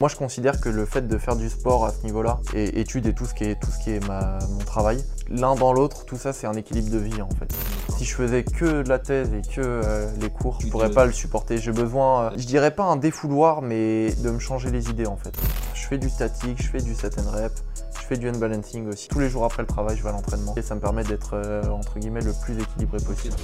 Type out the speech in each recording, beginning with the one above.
Moi, je considère que le fait de faire du sport à ce niveau-là, et études et tout ce qui est, tout ce qui est mon travail, l'un dans l'autre, tout ça, c'est un équilibre de vie en fait. Si je faisais que la thèse et que euh, les cours, je pourrais pas le supporter. J'ai besoin, euh, je dirais pas un défouloir, mais de me changer les idées en fait. Je fais du statique, je fais du set and rep, je fais du balancing aussi. Tous les jours après le travail, je vais à l'entraînement et ça me permet d'être euh, entre guillemets le plus équilibré possible.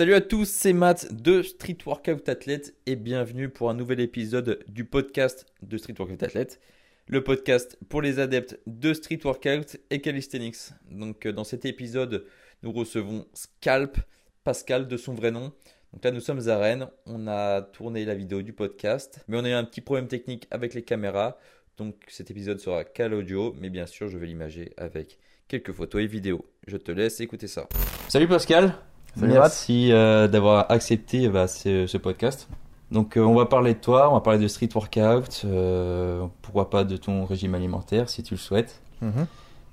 Salut à tous, c'est Matt de Street Workout Athlete et bienvenue pour un nouvel épisode du podcast de Street Workout Athlete, le podcast pour les adeptes de Street Workout et Calisthenics. Donc euh, dans cet épisode, nous recevons Scalp, Pascal de son vrai nom. Donc là, nous sommes à Rennes, on a tourné la vidéo du podcast, mais on a eu un petit problème technique avec les caméras. Donc cet épisode sera qu'à l'audio, mais bien sûr, je vais l'imager avec quelques photos et vidéos. Je te laisse écouter ça. Salut Pascal Salut, Merci euh, d'avoir accepté bah, ce, ce podcast. Donc euh, on va parler de toi, on va parler de street workout, euh, pourquoi pas de ton régime alimentaire si tu le souhaites. Mhm.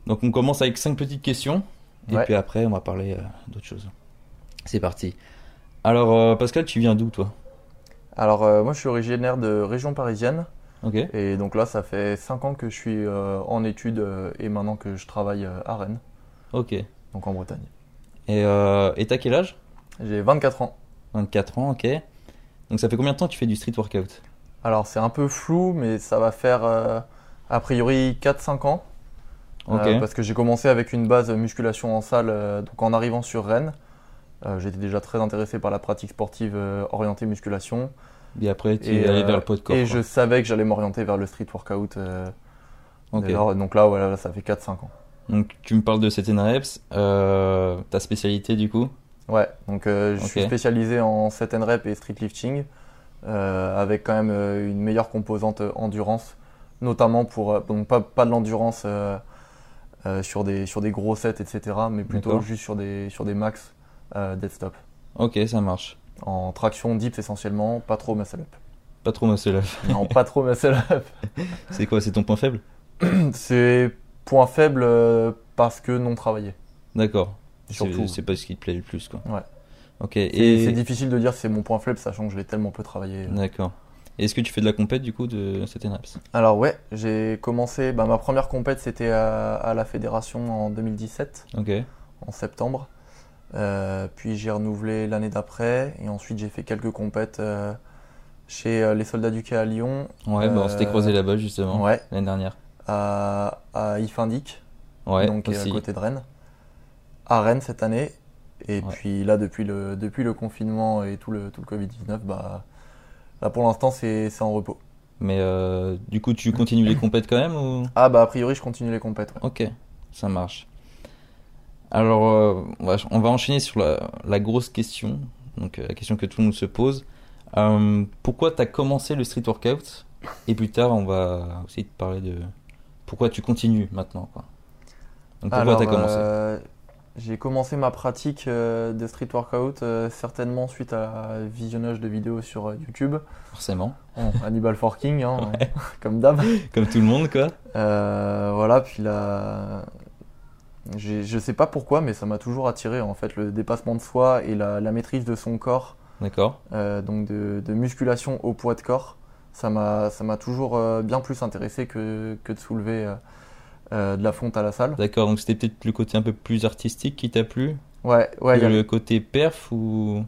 Donc on commence avec cinq petites questions et Ouais. puis après on va parler euh, d'autres choses. C'est parti. Alors Pascal, tu viens d'où toi? Alors moi, je suis originaire de région parisienne. Ok. Et donc là, ça fait 5 ans que je suis en études et maintenant que je travaille à Rennes, Ok. Donc en Bretagne. Euh, et t'as quel âge? J'ai 24 ans. 24 ans, ok. Donc ça fait combien de temps que tu fais du street workout? Alors c'est un peu flou, mais ça va faire euh, a priori 4-5 ans. Euh, parce que j'ai commencé avec une base musculation en salle, euh, donc en arrivant sur Rennes. Euh, J'étais déjà très intéressé par la pratique sportive euh, orientée musculation. Et après tu es allé euh, vers le poids de corps. et quoi. je savais que j'allais m'orienter vers le street workout. euh, Ok. dès lors. donc là, voilà, ça fait 4-5 ans. Donc tu me parles de cet reps, euh, ta spécialité du coup? Ouais, donc euh, je suis spécialisé en set and rep et street lifting, euh, avec quand même euh, une meilleure composante endurance, notamment pour, donc pas, pas de l'endurance sur, des, sur des gros sets, etc., mais plutôt juste sur des, sur des max dead stop. Ok, ça marche. En traction dips essentiellement, pas trop muscle up. Pas trop muscle up. Non, pas trop muscle up. C'est quoi, c'est ton point faible? C'est point faible euh, parce que non travaillé. D'accord. C'est Surtout. c'est pas ce qui te plaît le plus quoi. Ouais. Ok, C'est et. c'est difficile de dire si c'est mon point faible, sachant que je l'ai tellement peu travaillé. D'accord. Et Est-ce que tu fais de la compète du coup de cet reps Alors ouais, j'ai commencé, bah, ma première compète c'était à, à la fédération en 2017, Ok. en septembre. Euh, puis j'ai renouvelé l'année d'après et ensuite j'ai fait quelques compètes euh, chez euh, les soldats du quai à Lyon, Ouais, bah on s'était Euh, croisé là-bas justement ouais, l'année dernière. À, à Ifindic, Ouais, donc à aussi. côté de Rennes, à Rennes cette année. Et Ouais. puis là depuis le, depuis le confinement et tout le, tout le Covid-19, bah, là pour l'instant c'est c'est en repos. Mais euh, du coup, tu continues les compètes quand même ou? Ah bah a priori je continue les compètes. ouais. Ok, ça marche. Alors, euh, on, va, on va enchaîner sur la, la grosse question, donc euh, la question que tout le monde se pose. Euh, pourquoi tu as commencé le street workout? Et plus tard, on va aussi te parler de pourquoi tu continues maintenant. Quoi? Donc, pourquoi tu as commencé? euh, J'ai commencé ma pratique euh, de street workout euh, certainement suite à visionnage de vidéos sur YouTube. Forcément, Bon, Hannibal Forking, hein, comme d'hab. comme tout le monde, quoi. Voilà, puis là, je sais pas pourquoi, mais ça m'a toujours attiré en fait le dépassement de soi et la, la maîtrise de son corps, D'accord. donc de, de musculation au poids de corps. Ça m'a ça m'a toujours euh, bien plus intéressé que, que de soulever euh, euh, de la fonte à la salle. D'accord, donc c'était peut-être le côté un peu plus artistique qui t'a plu Ouais, ouais, que a- le côté perf ou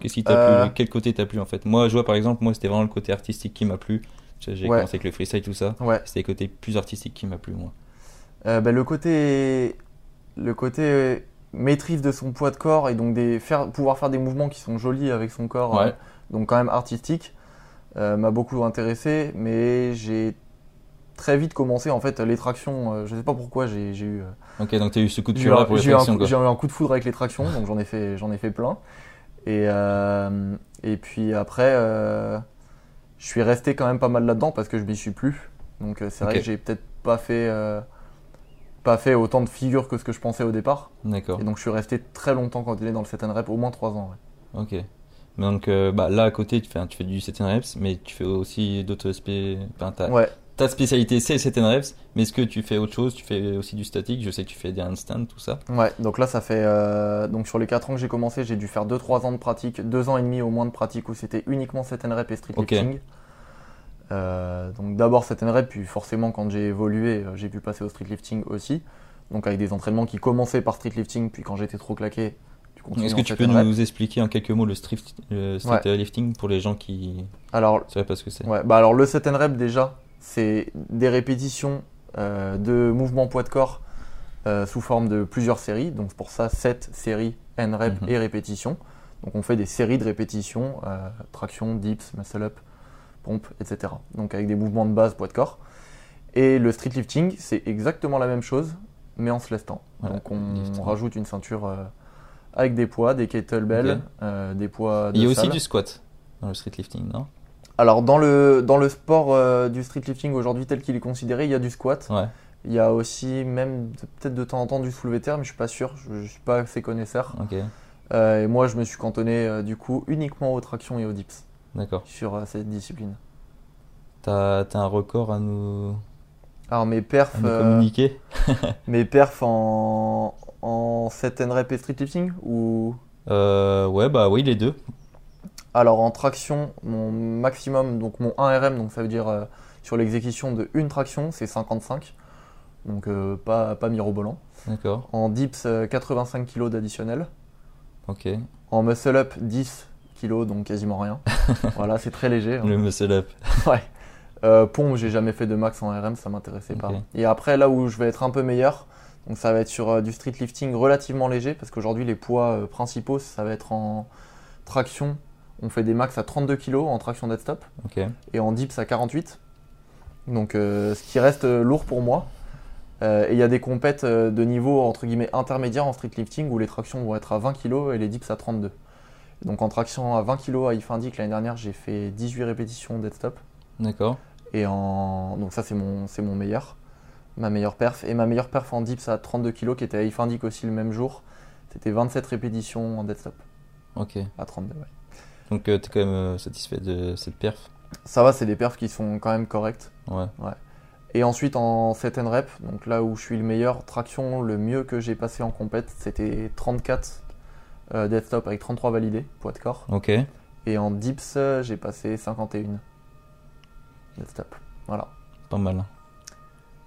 qu'est-ce qui t'a Euh, plu Quel côté t'a plu en fait? Moi, je vois par exemple, moi c'était vraiment le côté artistique qui m'a plu. J'ai Ouais. commencé avec le freestyle tout ça. ouais. C'était le côté plus artistique qui m'a plu moi. Euh, ben, le côté, le côté maîtrise de son poids de corps et donc des, faire, pouvoir faire des mouvements qui sont jolis avec son corps, Ouais. euh, donc quand même artistique, euh, m'a beaucoup intéressé. Mais j'ai très vite commencé en fait les tractions. euh, je sais pas pourquoi j'ai eu, euh, Ok, donc t'as eu ce coup de cœur là pour les tractions j'ai eu un coup de foudre avec les tractions, donc j'en ai fait j'en ai fait plein. Et euh, et puis après, je suis resté quand même pas mal là-dedans parce que je m'y suis plus. Donc c'est vrai que j'ai peut-être pas fait pas fait autant de figures que ce que je pensais au départ. D'accord. Et donc je suis resté très longtemps quand il est dans le set and rep, au moins 3 ans. ouais. Ok. Donc euh, bah, là à côté tu fais, tu fais du 7 reps, mais tu fais aussi d'autres aspects. Enfin, Ouais, ta spécialité c'est set and reps, mais est-ce que tu fais autre chose? Tu fais aussi du statique Je sais que tu fais des handstands, tout ça. Ouais, donc là, ça fait. euh, donc sur les 4 ans que j'ai commencé, j'ai dû faire 2-3 ans de pratique, 2 ans et demi au moins de pratique où c'était uniquement set and rep et street lifting. Euh, donc d'abord set and rep, puis forcément, quand j'ai évolué, j'ai pu passer au street lifting aussi. Donc avec des entraînements qui commençaient par street lifting, puis quand j'étais trop claqué, Est-ce que tu peux rep. nous expliquer en quelques mots le street, le street lifting pour les gens qui Alors, ne sauraient pas ce que c'est Ouais, bah alors le set and rep déjà, c'est des répétitions euh, de mouvements poids de corps euh, sous forme de plusieurs séries. Donc pour ça 7 séries and rep Mhm. et répétitions. Donc on fait des séries de répétitions, euh, traction, dips, muscle up, pompe, etc. Donc avec des mouvements de base poids de corps. Et le street lifting, c'est exactement la même chose, mais en se lestant. Voilà, Donc on rajoute une ceinture avec des poids, des kettlebells, euh, des poids de Il y a aussi du squat dans le street lifting, non? Alors dans le, dans le sport euh, du street lifting aujourd'hui tel qu'il est considéré, il y a du squat. Ouais. Il y a aussi même peut-être de temps en temps du soulevé terre, mais je suis pas sûr, je, je suis pas assez connaisseur. Ok, Euh, et moi je me suis cantonné euh, du coup uniquement aux tractions et aux dips d'accord. sur cette discipline. T'as as un record à nous, Alors mes perfs, à nous communiquer? mes perfs en, en set and rep et street lifting ou? Euh, Ouais, bah oui, les deux. alors en traction, mon maximum, donc mon 1RM, donc ça veut dire euh, sur l'exécution de une traction, c'est 55. Donc euh, pas, pas mirobolant. D'accord, En dips, euh, 85 kg d'additionnel. ok. En muscle up, 10 kg, donc quasiment rien. voilà, c'est très léger. hein. Le muscle up. Ouais. Euh, pompe, j'ai jamais fait de max en RM, ça m'intéressait pas. Et après, là où je vais être un peu meilleur, donc ça va être sur euh, du street lifting relativement léger, parce qu'aujourd'hui, les poids euh, principaux, ça va être en traction. On fait des max à 32 kg en traction dead stop Ok, et en dips à 48. Donc euh, ce qui reste lourd pour moi. Euh, et il y a des compètes de niveau entre guillemets intermédiaire en street lifting où les tractions vont être à 20 kg et les dips à 32. Donc en traction à 20 kg à IF Indic l'année dernière j'ai fait 18 répétitions dead stop. d'accord. Et en... Donc ça c'est mon, c'est mon meilleur. Ma meilleure perf. Et ma meilleure perf en dips à 32 kg qui était à IF Indic aussi le même jour. C'était 27 répétitions en dead stop Ok. à 32. ouais. Donc euh, t'es quand même euh, satisfait de cette perf? Ça va c'est des perfs qui sont quand même correctes. Ouais. Et ensuite en set and rep, donc là où je suis le meilleur, traction, le mieux que j'ai passé en compète, c'était 34 euh, dead stop avec 33 validés, poids de corps. Ok. Et en dips, j'ai passé 51 dead stop. Voilà. Pas mal.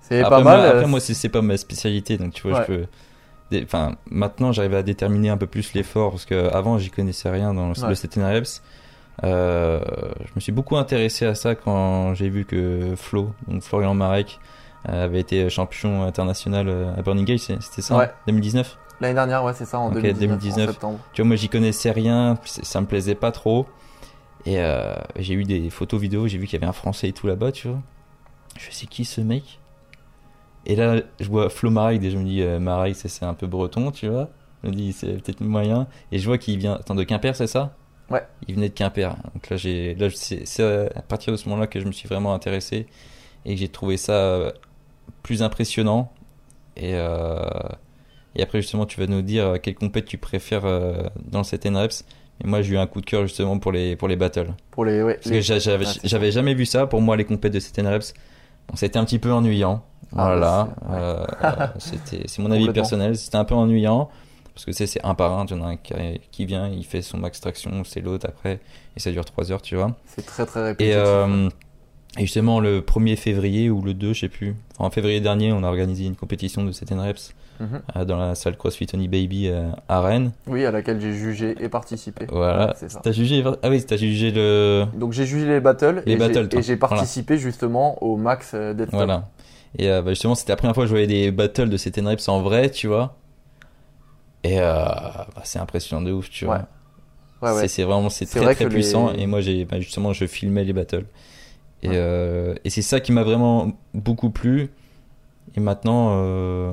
C'est pas moi, mal. après, euh, moi, c'est pas ma spécialité, donc tu vois, Ouais. je peux. Enfin, maintenant, j'arrive à déterminer un peu plus l'effort parce que avant, j'y connaissais rien dans le, Ouais. le. Euh, je me suis beaucoup intéressé à ça quand j'ai vu que Flo, donc Florian Marek, euh, avait été champion international à Burning Gate, c'était ça, Ouais. en 2019 L'année dernière, ouais, c'est ça, en Ok, 2019, 2019. en septembre. Tu vois, moi, j'y connaissais rien, ça me plaisait pas trop. Et euh, j'ai eu des photos vidéos, j'ai vu qu'il y avait un Français et tout là-bas, tu vois. Je c'est qui ce mec? Et là, je vois Flo Maraï, et je me dis, euh, c'est un peu breton, tu vois. Je me dis, c'est peut-être moyen. Et je vois qu'il vient. Attends, de Quimper, c'est ça? Ouais. Il venait de Quimper. Donc là, j'ai, là, c'est c'est à partir de ce moment-là que je me suis vraiment intéressé et que j'ai trouvé ça euh, plus impressionnant. Et, euh, et après, justement, tu vas nous dire quelle compète tu préfères euh, dans le 7 reps. Et moi, j'ai eu un coup de cœur justement pour les, pour les battles. Pour les, ouais, Parce les- que j'a- j'avais, j'avais jamais vu ça. Pour moi, les compètes de 7 reps, bon, c'était un petit peu ennuyant. Ah, voilà. ouais. Euh, euh, c'est mon avis personnel. C'était un peu ennuyant. Parce que c'est, c'est un par un. Tu en as un qui, vient, il fait son max traction, c'est l'autre après. Et ça dure 3 heures, tu vois. c'est très très Et, répétitif. euh, et justement, le 1er février ou le 2, je sais plus. Enfin, en février dernier, on a organisé une compétition de 7 reps Mhm. euh, dans la salle CrossFit Honey Baby euh, à Rennes. Oui, à laquelle j'ai jugé et participé. Voilà. C'est ça. T'as jugé Ah oui, t'as jugé le. Donc j'ai jugé les battles Les et battles, et j'ai participé justement au max euh, stop. Voilà. Et euh, bah, justement, c'était la première fois que je voyais des battles de 7 reps en vrai, tu vois. Et euh, bah, c'est impressionnant de ouf, tu vois. Ouais. Ouais, ouais. C'est- vraiment c'est très vrai très les- puissant. Et moi, j'ai bah, justement, je filmais les battles. Et, Ouais. euh, et c'est ça qui m'a vraiment beaucoup plu. Et maintenant, euh,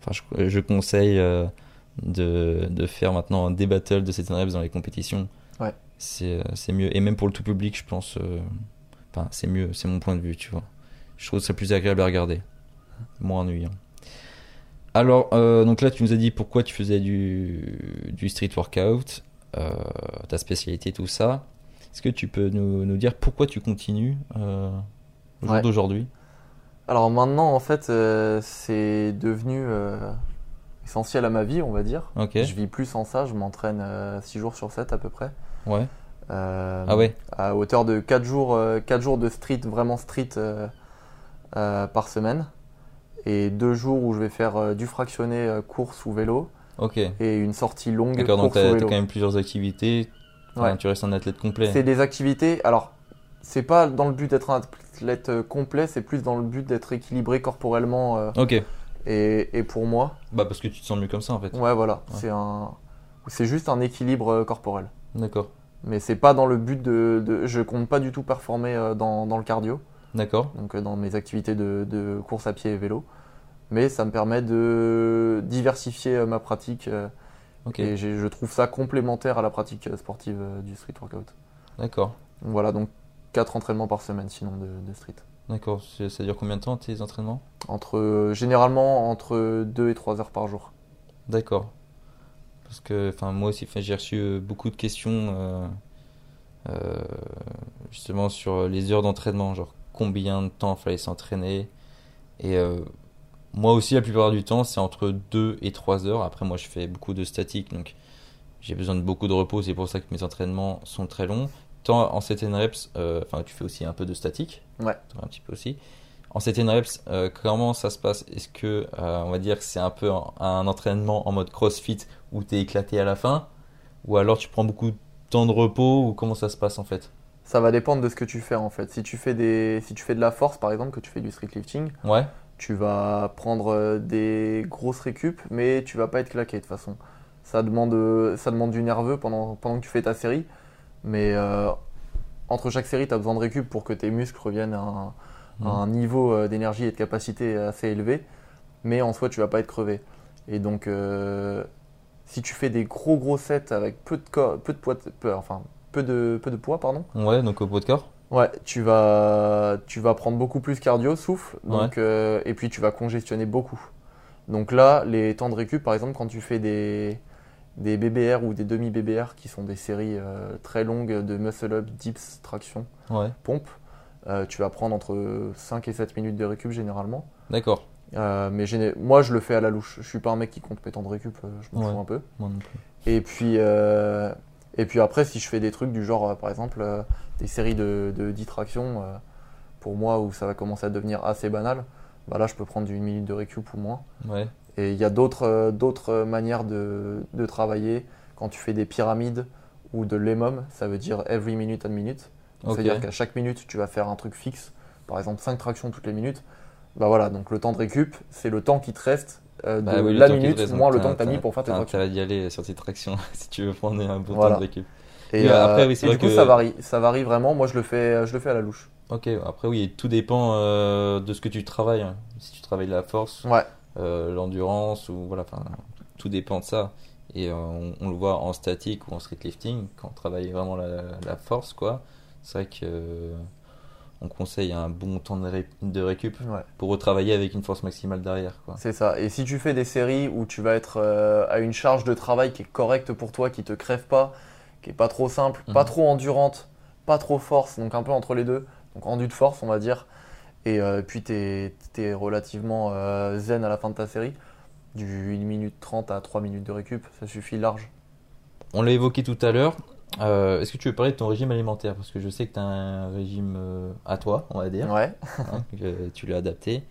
enfin, je, je conseille euh, de, de faire maintenant des battles de 7 reps dans les compétitions. Ouais. C'est mieux. Et même pour le tout public, je pense. Enfin, c'est mieux. C'est mon point de vue, tu vois. Je trouve ça plus agréable à regarder. Moins ennuyant. Alors, donc là, tu nous as dit pourquoi tu faisais du, du street workout, ta spécialité, tout ça. Est-ce que tu peux nous, nous dire pourquoi tu continues euh, au jour Ouais. d'aujourd'hui? Alors maintenant, en fait, euh, c'est devenu euh, essentiel à ma vie, on va dire. Ok. Je vis plus sans ça, je m'entraîne 6 jours sur 7 à peu près. Ouais. Euh, Ah ouais. À hauteur de 4 jours, euh, 4 jours de street, vraiment street euh, euh, par semaine. Et 2 jours où je vais faire euh, du fractionné euh, course ou vélo. Ok. Et une sortie longue D'accord, donc t'as vélo. quand même plusieurs activités. Enfin, Ouais. Tu restes un athlète complet. C'est des activités. Alors, c'est pas dans le but d'être un athlète euh, complet, c'est plus dans le but d'être équilibré corporellement euh, Ok. et, et pour moi. Bah parce que tu te sens mieux comme ça en fait. Ouais, voilà. Ouais. C'est un, c'est juste un équilibre euh, corporel. D'accord. Mais c'est pas dans le but de, de- je compte pas du tout performer dans, dans le cardio, D'accord. donc dans mes activités de, de course à pied et vélo. Mais ça me permet de diversifier ma pratique euh, Ok. et je trouve ça complémentaire à la pratique sportive euh, du street workout. D'accord. Voilà, donc 4 entraînements par semaine sinon de, de street. D'accord. Ça dure combien de temps tes entraînements? Entre, euh, généralement entre 2 et 3 heures par jour. D'accord. Parce que, moi aussi, j'ai reçu euh, beaucoup de questions euh, euh, justement sur les heures d'entraînement, genre combien de temps fallait s'entraîner. Et moi aussi, la plupart du temps, c'est entre 2 et 3 heures. Après, moi, je fais beaucoup de statique, donc j'ai besoin de beaucoup de repos. C'est pour ça que mes entraînements sont très longs. Tant en 7 reps, euh, enfin, tu fais aussi un peu de statique. Ouais. Un petit peu aussi. En 7 reps, euh, comment ça se passe? Est-ce que, euh, on va dire que c'est un peu un, un entraînement en mode crossfit où tu es éclaté à la fin? Ou alors tu prends beaucoup de temps de repos Ou comment ça se passe en fait? Ça va dépendre de ce que tu fais en fait. Si tu fais, des, si tu fais de la force par exemple, que tu fais du street lifting, Ouais, tu vas prendre euh, des grosses récup, mais tu vas pas être claqué de toute façon. Ça demande, euh, ça demande du nerveux pendant, pendant que tu fais ta série, mais euh, entre chaque série, tu as besoin de récup pour que tes muscles reviennent à un, à un niveau d'énergie et de capacité assez élevé, mais en soi, tu vas pas être crevé. Et donc, euh, si tu fais des gros gros sets avec peu de, co- peu de poids, peu- enfin, peu de, peu de poids, pardon, ouais, donc au poids de corps Ouais, tu vas, tu vas prendre beaucoup plus cardio, souffle, donc, euh, et puis tu vas congestionner beaucoup. Donc là, les temps de récup, par exemple, quand tu fais des, des BBR ou des demi-BBR, qui sont des séries euh, très longues de muscle-up, dips, traction, Ouais, pompe, euh, tu vas prendre entre 5 et 7 minutes de récup généralement. d'accord. Euh, mais moi, je le fais à la louche. Je suis pas un mec qui compte mes temps de récup, je m'en Ouais. fous un peu. Moi non plus. Et puis, et puis après, si je fais des trucs du genre, euh, par exemple, euh, des séries de, de 10 tractions, euh, pour moi, où ça va commencer à devenir assez banal, bah là, je peux prendre 1 minute de récup ou moins. Ouais, Et il y a d'autres d'autres manières de, de travailler. Quand tu fais des pyramides ou de l'EMOM, ça veut dire every minute and minute. C'est-à-dire qu'à chaque minute, tu vas faire un truc fixe. Par exemple, 5 tractions toutes les minutes. Bah voilà, donc le temps de récup, c'est le temps qui te reste de Bah oui, la minute moins le temps que tu as t'as- mis pour faire tes tractions. intérêt d'y aller sur tes tractions si tu veux prendre un bon Voilà. temps de récup. Et, Et, euh, après, oui, et vrai du coup, que- ça varie. Ça varie vraiment. Moi, je le fais, je le fais à la louche. Ok, après oui, tout dépend euh, de ce que tu travailles. Si tu travailles la force, Ouais. euh, l'endurance ou voilà, enfin tout dépend de ça. Et euh, on, on le voit en statique ou en street lifting quand on travaille vraiment la, la force quoi. C'est vrai que euh, on conseille un bon temps de, ré- de récup Ouais. pour retravailler avec une force maximale derrière. C'est ça. Et si tu fais des séries où tu vas être euh, à une charge de travail qui est correcte pour toi, qui te crève pas, qui est pas trop simple, pas Mhm. trop endurante, pas trop force, donc un peu entre les deux, donc endu de force, on va dire. Et euh, puis tu es, relativement euh, zen à la fin de ta série. Du 1 minute 30 à 3 minutes de récup, ça suffit large. On l'a évoqué tout à l'heure. Euh, Est-ce que tu veux parler de ton régime alimentaire? Parce que je sais que tu as un régime euh, à toi, on va dire, Ouais. hein, que tu l'as adapté.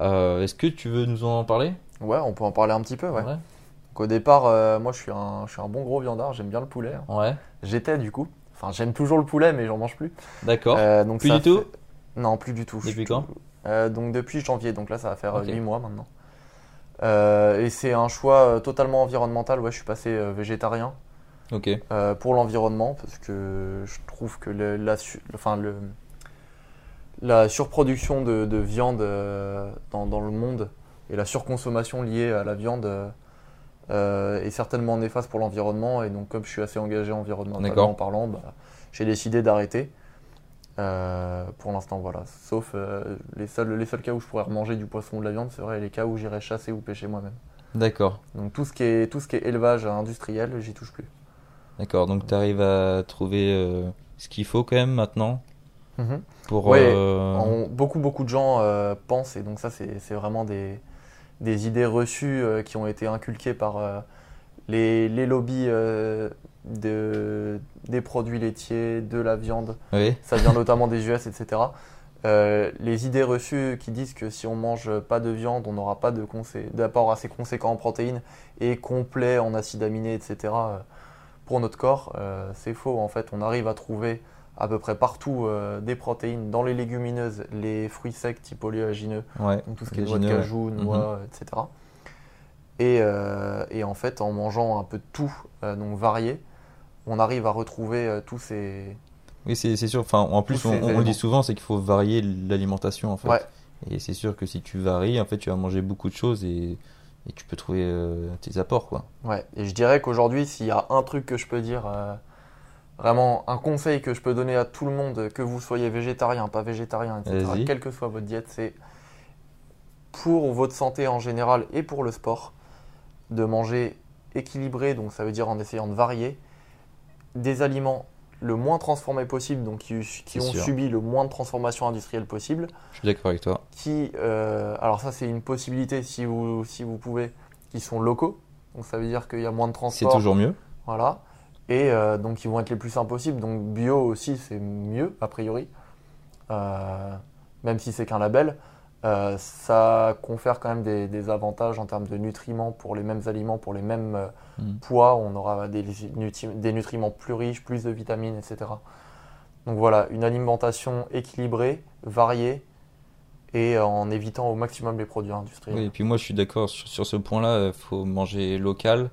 Euh, Est-ce que tu veux nous en parler? Ouais, on peut en parler un petit peu, ouais. Donc au départ, moi je suis, un, je suis un bon gros viandard, j'aime bien le poulet. hein. Ouais. J'étais du coup. Enfin, j'aime toujours le poulet, mais j'en mange plus. D'accord. Donc Plus du tout? Non, plus du tout. Depuis quand? tout- Donc depuis janvier, donc là ça va faire Ok. 8 mois maintenant. Et c'est un choix totalement environnemental. Ouais, je suis passé végétarien Ok. euh, pour l'environnement parce que je trouve que le- la, su- enfin, le, la surproduction de, de viande euh, dans, dans le monde et la surconsommation liée à la viande euh, est certainement néfaste pour l'environnement. Et donc, comme je suis assez engagé environnementalement parlant, bah, j'ai décidé d'arrêter. Euh, pour l'instant, voilà. Sauf euh, les, seuls, les seuls cas où je pourrais remanger du poisson ou de la viande, c'est vrai, les cas où j'irais chasser ou pêcher moi-même. D'accord. Donc tout ce qui est, tout ce qui est élevage industriel, j'y touche plus. D'accord. Donc tu arrives à trouver euh, ce qu'il faut quand même maintenant Mhm. Pour, Ouais, euh, beaucoup, beaucoup de gens euh, pensent, et donc ça, c'est vraiment des, des idées reçues qui ont été inculquées par les, les lobbies de, des produits laitiers, de la viande. oui. Ça vient notamment des US, etc. Les idées reçues qui disent que si on mange pas de viande, on n'aura pas d'apport assez conséquent en protéines et complet en acides aminés, etc. pour notre corps, euh, c'est faux. En fait, on arrive à trouver à peu près partout euh, des protéines dans les légumineuses, les fruits secs type oléagineux, Ouais. donc tout ce qui est noix de cajou, noix, etc. Et, euh, et en fait, en mangeant un peu de tout, euh, donc varié, on arrive à retrouver euh, tous ces. Oui, c'est sûr. Enfin, en plus, on, on dit souvent, c'est qu'il faut varier l'alimentation en fait. Ouais. Et c'est sûr que si tu varies, en fait, tu vas manger beaucoup de choses et, et tu peux trouver euh, tes apports, quoi. Ouais, et je dirais qu'aujourd'hui, s'il y a un truc que je peux dire, euh, vraiment un conseil que je peux donner à tout le monde, que vous soyez végétarien, pas végétarien, etc., quelle que soit votre diète, c'est pour votre santé en général et pour le sport, de manger équilibré, donc ça veut dire en essayant de varier, des aliments le moins transformés possible, donc qui, qui C'est ont sûr. subi le moins de transformation industrielle possible, Je suis d'accord avec toi. qui, euh, alors ça c'est une possibilité si vous, si vous pouvez, qui sont locaux, donc ça veut dire qu'il y a moins de C'est transport. toujours mieux. Voilà. Et euh, donc ils vont être les plus sains possibles. Donc bio aussi c'est mieux a priori. Euh, même si c'est qu'un label. Euh, ça confère quand même des, des avantages en termes de nutriments pour les mêmes aliments, pour les mêmes euh, Mm. poids. On aura des, nutri- des nutriments plus riches, plus de vitamines, etc. Donc voilà, une alimentation équilibrée, variée et en évitant au maximum les produits industriels. Oui, et puis moi, je suis d'accord sur, sur ce point-là. Il faut manger local.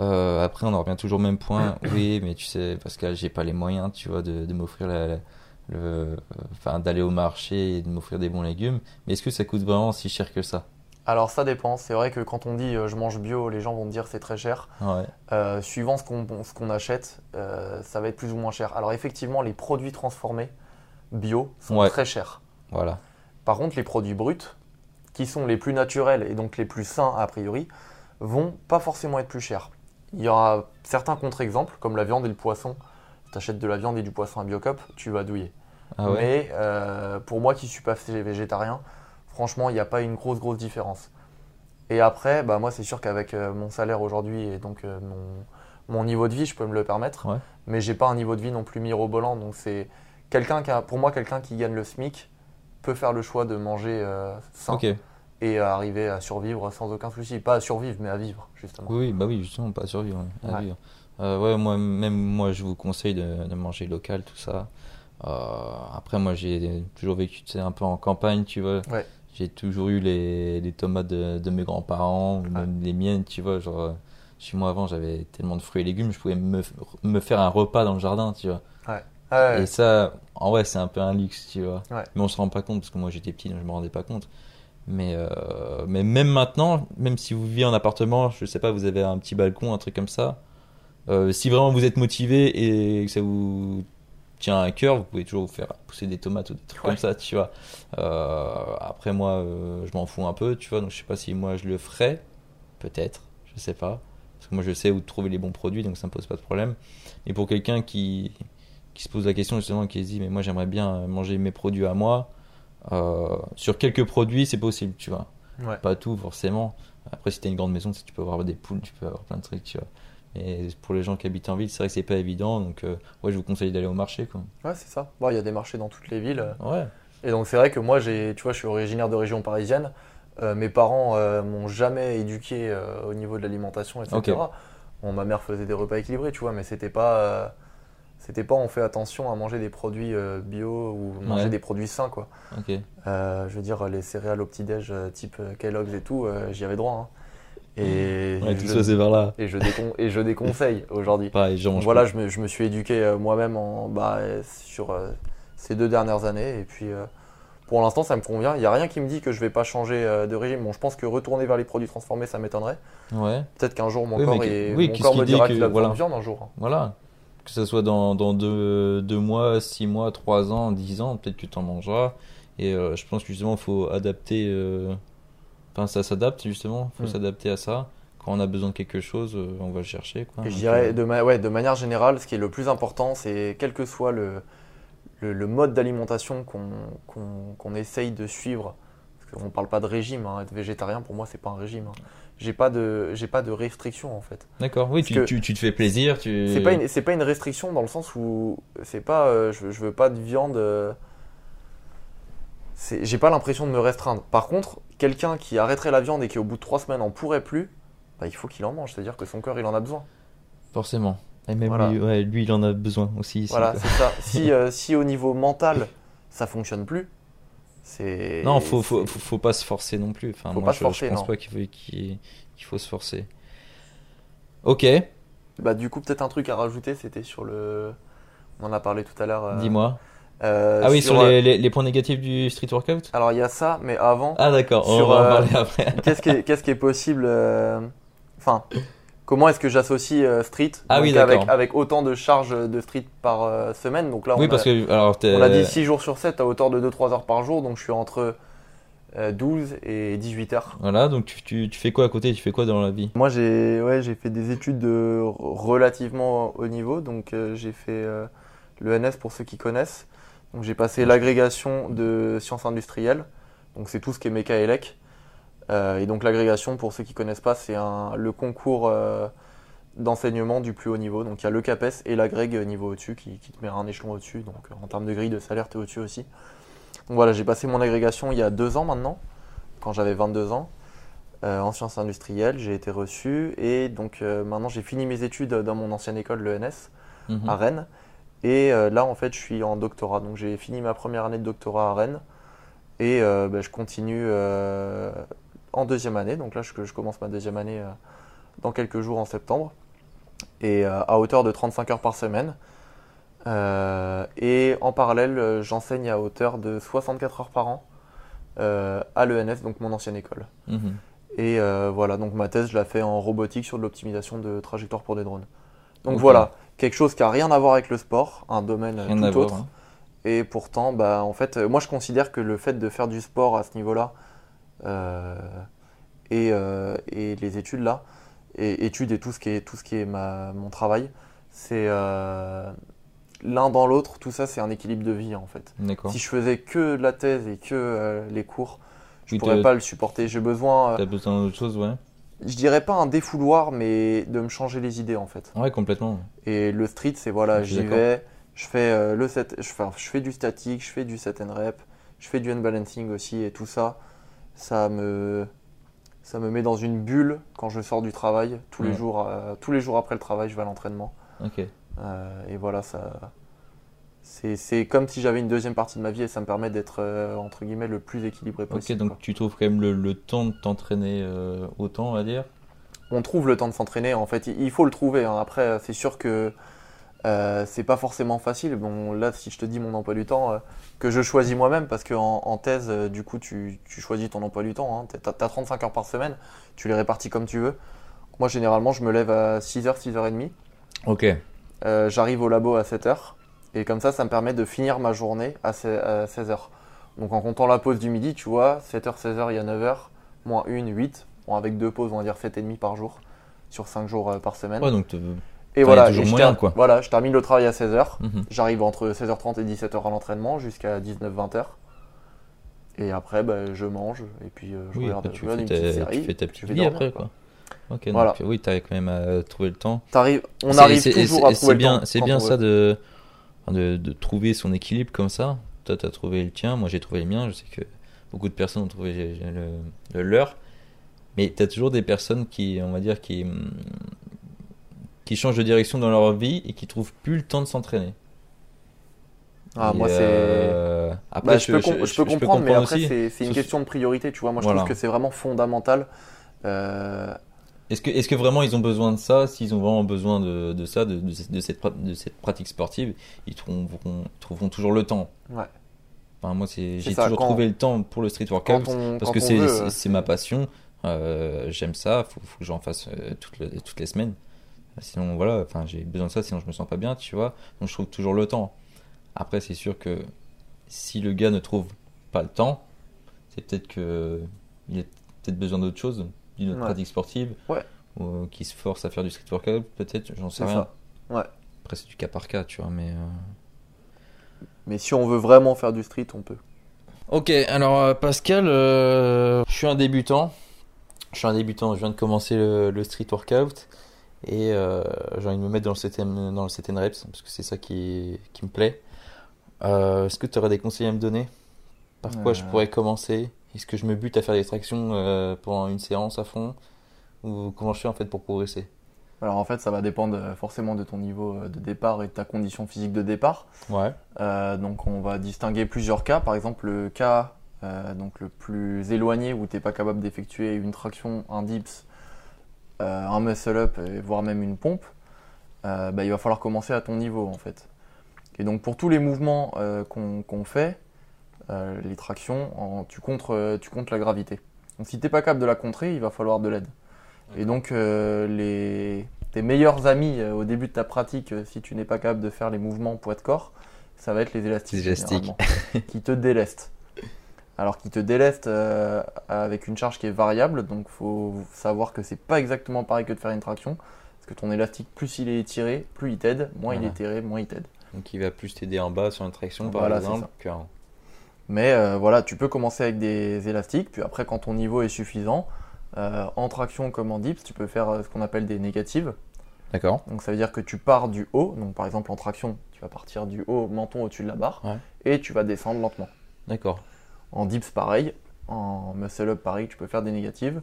Euh, après, on en revient toujours au même point. Oui, mais tu sais, Pascal, j'ai pas les moyens, tu vois, de, de m'offrir la, la- le, enfin, d'aller au marché et de m'offrir des bons légumes. Mais est-ce que ça coûte vraiment si cher que ça? Alors ça dépend. C'est vrai que quand on dit euh, je mange bio, les gens vont me dire c'est très cher. Ouais. Euh, suivant ce qu'on ce qu'on achète, euh, ça va être plus ou moins cher. Alors effectivement, les produits transformés bio sont Ouais. très chers. Voilà. Par contre, les produits bruts, qui sont les plus naturels et donc les plus sains a priori, vont pas forcément être plus chers. Il y aura certains contre-exemples, comme la viande et le poisson. Tu achètes de la viande et du poisson à Biocop, tu vas douiller. Ah ouais. Mais euh, pour moi qui suis pas végétarien, franchement, il n'y a pas une grosse, grosse différence. Et après, bah, moi, c'est sûr qu'avec euh, mon salaire aujourd'hui et donc euh, mon, mon niveau de vie, je peux me le permettre. Ouais. Mais j'ai pas un niveau de vie non plus mirobolant. Donc, c'est quelqu'un qui a, pour moi, quelqu'un qui gagne le SMIC peut faire le choix de manger euh, sain Ok. et arriver à survivre sans aucun souci. Pas à survivre, mais à vivre, justement. Oui, bah oui, justement, pas à survivre. à Ouais. vivre. Euh, ouais, moi, même moi, je vous conseille de, de manger local, tout ça. Euh, après, moi, j'ai toujours vécu, tu sais, un peu en campagne, tu vois. Ouais. J'ai toujours eu les, les tomates de, de mes grands-parents, ou même les miennes, tu vois. Genre, chez moi, avant, j'avais tellement de fruits et légumes, je pouvais me, me faire un repas dans le jardin, tu vois. Ah ouais. Et ça, en vrai, c'est un peu un luxe, tu vois. Ouais. Mais on se rend pas compte, parce que moi j'étais petit, donc je me rendais pas compte. Mais, euh, mais même maintenant, même si vous vivez en appartement, je sais pas, vous avez un petit balcon, un truc comme ça, euh, si vraiment vous êtes motivé et que ça vous tient à cœur, vous pouvez toujours vous faire pousser des tomates ou des trucs Ouais. comme ça, tu vois. Euh, après, moi, euh, je m'en fous un peu, tu vois, donc je sais pas si moi je le ferais, peut-être, je sais pas. Parce que moi je sais où trouver les bons produits, donc ça me pose pas de problème. Et pour quelqu'un qui, qui se pose la question justement, qui se dit, mais moi j'aimerais bien manger mes produits à moi, euh, sur quelques produits c'est possible, tu vois. Ouais. Pas tout forcément. Après, si t'as une grande maison, tu peux avoir des poules, tu peux avoir plein de trucs, tu vois. Mais pour les gens qui habitent en ville, c'est vrai que c'est pas évident, donc euh, ouais, je vous conseille d'aller au marché, quoi. Ouais, c'est ça. Bon, il y a des marchés dans toutes les villes. euh, Ouais. Et donc c'est vrai que moi, j'ai, tu vois, je suis originaire de région parisienne. Euh, mes parents euh, m'ont jamais éduqué au niveau de l'alimentation, etc. Ok. Bon, ma mère faisait des repas équilibrés, tu vois, mais c'était pas, c'était pas on fait attention à manger des produits bio ou manger Ouais. des produits sains, quoi. Ok. Euh, je veux dire, les céréales au petit-déj euh, type Kellogg's et tout, j'y avais droit. hein. Et, Ouais, tout je, ça vers là. et, je décon- et je déconseille aujourd'hui. Voilà, je me, je me suis éduqué euh, moi-même en, bah, sur euh, ces deux dernières années. Et puis, euh, pour l'instant, ça me convient. Il n'y a rien qui me dit que je vais pas changer euh, de régime. Bon, je pense que retourner vers les produits transformés, ça m'étonnerait. Ouais. Peut-être qu'un jour, mon Oui, corps, est- oui, mon corps me dira que- qu'il a voilà. de viande un jour. hein. Voilà. Que ce soit dans, dans deux, deux mois, six mois, trois ans, dix ans, peut-être que tu en mangeras. Et euh, je pense que justement, il faut adapter. Enfin, ça s'adapte justement. Il faut Mm. s'adapter à ça. Quand on a besoin de quelque chose, euh, on va le chercher. Quoi. Et je dirais, euh, de, ma- ouais, de manière générale, ce qui est le plus important, c'est quel que soit le, le, le mode d'alimentation qu'on qu'on essaye de suivre, parce qu'on parle pas de régime, hein, être végétarien pour moi c'est pas un régime. hein. J'ai pas de j'ai pas de restriction en fait. D'accord, oui, tu, tu, tu te fais plaisir. Tu... C'est pas une c'est pas une restriction dans le sens où c'est pas euh, je, je veux pas de viande. euh, J'ai pas l'impression de me restreindre. Par contre, quelqu'un qui arrêterait la viande et qui au bout de trois semaines en pourrait plus, bah, il faut qu'il en mange. C'est-à-dire que son corps il en a besoin. Forcément. Et même Voilà. lui, ouais, lui, il en a besoin aussi. ici, Voilà, c'est ça. Si, euh, si au niveau mental, ça fonctionne plus, c'est. Non, faut, faut, faut, faut pas se forcer non plus. Enfin, Faut moi, pas je, se forcer, je pense non. pas qu'il faut, qu'il faut se forcer. Ok, Bah, du coup, peut-être un truc à rajouter, c'était sur le. On en a parlé tout à l'heure. euh, dis-moi. Euh, ah oui, sur, euh, les, les, les points négatifs du street workout? Alors, il y a ça, mais avant, Ah d'accord, on va en euh, parler après. qu'est-ce qui, est- qu'est-ce qui est possible Enfin, comment est-ce que j'associe street Ah oui, avec, autant de charges de street par semaine? Donc là, on, Oui, a, parce que alors, on a dit 6 jours sur 7 à hauteur de 2-3 heures par jour, donc je suis entre euh, 12 et 18 heures. Voilà, donc tu, tu, tu fais quoi à côté? Tu fais quoi dans la vie? Moi, j'ai ouais, j'ai fait des études de relativement haut niveau. Donc, euh, j'ai fait euh, l'ENS pour ceux qui connaissent. J'ai passé l'agrégation de sciences industrielles. Donc, c'est tout ce qui est méca et. Euh, et donc, l'agrégation, pour ceux qui connaissent pas, c'est le concours euh, d'enseignement du plus haut niveau. Donc, il y a le CAPES et l'agrég niveau au-dessus qui, qui te met un échelon au-dessus. Donc, euh, en termes de grille de salaire, tu es au-dessus aussi. Donc, voilà, j'ai passé mon agrégation il y a deux ans maintenant, quand j'avais 22 ans euh, en sciences industrielles, j'ai été reçu et donc euh, maintenant j'ai fini mes études dans mon ancienne école, l'ENS, Mhm. à Rennes. Et euh, là en fait je suis en doctorat, donc j'ai fini ma première année de doctorat à Rennes et euh, bah, je continue euh, en deuxième année, donc là je, je commence ma deuxième année euh, dans quelques jours en septembre et à hauteur de 35 heures par semaine. Et en parallèle, j'enseigne à hauteur de 64 heures par an à l'ENS, donc mon ancienne école. Mhm. Et voilà, donc ma thèse, je la fais en robotique sur de l'optimisation de trajectoire pour des drones. Donc voilà, quelque chose qui a rien à voir avec le sport, un domaine euh, Rien tout voir. autre. hein. Et pourtant, bah, en fait, euh, moi je considère que le fait de faire du sport à ce niveau-là euh, et, euh, et les études là, et études et tout ce qui est, tout ce qui est ma, mon travail, c'est euh, l'un dans l'autre, tout ça c'est un équilibre de vie en fait. D'accord. Si je faisais que la thèse et que les cours, je Oui, pourrais pas le supporter. J'ai besoin, T'as besoin d'autre chose, ouais. Je dirais pas un défouloir, mais de me changer les idées en fait. Ouais, complètement. Et le street, c'est voilà, j'y vais, je fais euh, le set, je fais, je fais du statique, je fais du set and rep, je fais du unbalancing aussi et tout ça, ça me, ça me met dans une bulle quand je sors du travail. Tous les jours, euh, tous les jours après le travail, je vais à l'entraînement. Ok. Euh, et voilà, ça, c'est, comme si j'avais une deuxième partie de ma vie et ça me permet d'être euh, entre guillemets le plus équilibré Ok, possible. donc quoi. tu trouves quand même le, le temps de t'entraîner euh, autant, on va dire? On trouve le temps de s'entraîner. En fait, il il faut le trouver. hein. Après, c'est sûr que euh, c'est pas forcément facile. Bon, là, si je te dis mon emploi du temps, euh, que je choisis moi-même, parce qu'en en thèse, euh, du coup, tu, tu choisis ton emploi du temps. Tu as, 35 heures par semaine, tu les répartis comme tu veux. Moi, généralement, je me lève à 6h, 6h30. Ok. Euh, J'arrive au labo à 7h. Et comme ça, ça me permet de finir ma journée à 16h. Donc, en comptant la pause du midi, tu vois, 7h, 16h, il y a 9h, moins 1, 8. Bon, avec deux pauses, on va dire 7,5 par jour, sur 5 jours euh, par semaine. Ouais, donc te- Et voilà, et je moyen, quoi. voilà, je termine le travail à 16h. Mhm. J'arrive entre 16h30 et 17h à l'entraînement jusqu'à 19-20h. Et après, bah, je mange et puis euh, je oui, regarde, tu, fais une ta, petite tu série. fais ta petite vie après, quoi. quoi. Ok, Voilà. donc oui, t'arrives quand même à trouver le temps. On arrive toujours à trouver C'est le bien, temps c'est bien ça veut. De, de, trouver son équilibre comme ça. Toi, tu as trouvé le tien, moi j'ai trouvé le mien. Je sais que beaucoup de personnes ont trouvé le, le leur. Mais tu as toujours des personnes qui, on va dire, qui, hum, qui changent de direction dans leur vie et qui trouvent plus le temps de s'entraîner. Ah, Et, moi, c'est. Après, Bah, je, peux, com- je peux comprendre, mais après, c'est une question de priorité. Tu vois, moi, je Voilà. trouve que c'est vraiment fondamental. Euh, Est-ce que, est-ce que vraiment ils ont besoin de ça? S'ils ont vraiment besoin de, de ça, de, de, de cette, pra- de cette pratique sportive, ils trouveront, trouveront toujours le temps. Ouais. Enfin, moi, j'ai toujours quand- trouvé le temps pour le street workout on, parce que euh, c'est ma passion. Euh, j'aime ça. Faut, faut que j'en fasse euh, toutes, les, toutes les semaines. Sinon, voilà, enfin, j'ai besoin de ça. Sinon, je me sens pas bien, tu vois. Donc, je trouve toujours le temps. Après, c'est sûr que si le gars ne trouve pas le temps, c'est peut-être que il a peut-être besoin d'autre chose, d'une autre Ouais. pratique sportive, Ouais. ou euh, qui se force à faire du street workout, peut-être, j'en sais rien. ça. Ouais. Après, c'est du cas par cas, tu vois, mais. euh, Mais si on veut vraiment faire du street, on peut. Ok, alors euh, Pascal, euh, je suis un débutant. Je suis un débutant, je viens de commencer le, le street workout et euh, j'ai envie de me mettre dans le 7 dans le 7 reps parce que c'est ça qui, qui me plaît. Euh, Est-ce que tu aurais des conseils à me donner? Par quoi je pourrais commencer? Est-ce que je me bute à faire des tractions euh, pendant une séance à fond? Ou comment je fais en fait pour progresser? Alors en fait, ça va dépendre euh, forcément de ton niveau euh, de départ et de ta condition physique de départ. Ouais, Euh, donc on va distinguer plusieurs cas. Par exemple, le cas euh, donc le plus éloigné où tu n'es pas capable d'effectuer une traction, un dips, euh, un muscle up, et voire même une pompe, bah, il va falloir commencer à ton niveau en fait. Et donc pour tous les mouvements qu'on qu'on fait, euh, les tractions, en- tu, comptes, euh, tu comptes la gravité. Donc si tu n'es pas capable de la contrer, il va falloir de l'aide. Et donc euh, les, tes meilleurs amis au début de ta pratique, si tu n'es pas capable de faire les mouvements poids de corps, ça va être les élastiques, Les élastiques. qui te délestent. Alors qui te délestent euh, avec une charge qui est variable, donc faut savoir que c'est pas exactement pareil que de faire une traction, parce que ton élastique, plus il est étiré, plus il t'aide, moins il est étiré, moins il t'aide. donc il va plus t'aider en bas sur une traction par Voilà, exemple. qu'en- Mais euh, voilà, tu peux commencer avec des élastiques, puis après quand ton niveau est suffisant, euh, en traction comme en dips, tu peux faire euh, ce qu'on appelle des négatives. D'accord. Donc ça veut dire que tu pars du haut, donc par exemple en traction, tu vas partir du haut, menton au-dessus de la barre, Ouais. et tu vas descendre lentement. D'accord. En dips pareil, en muscle up pareil, tu peux faire des négatives.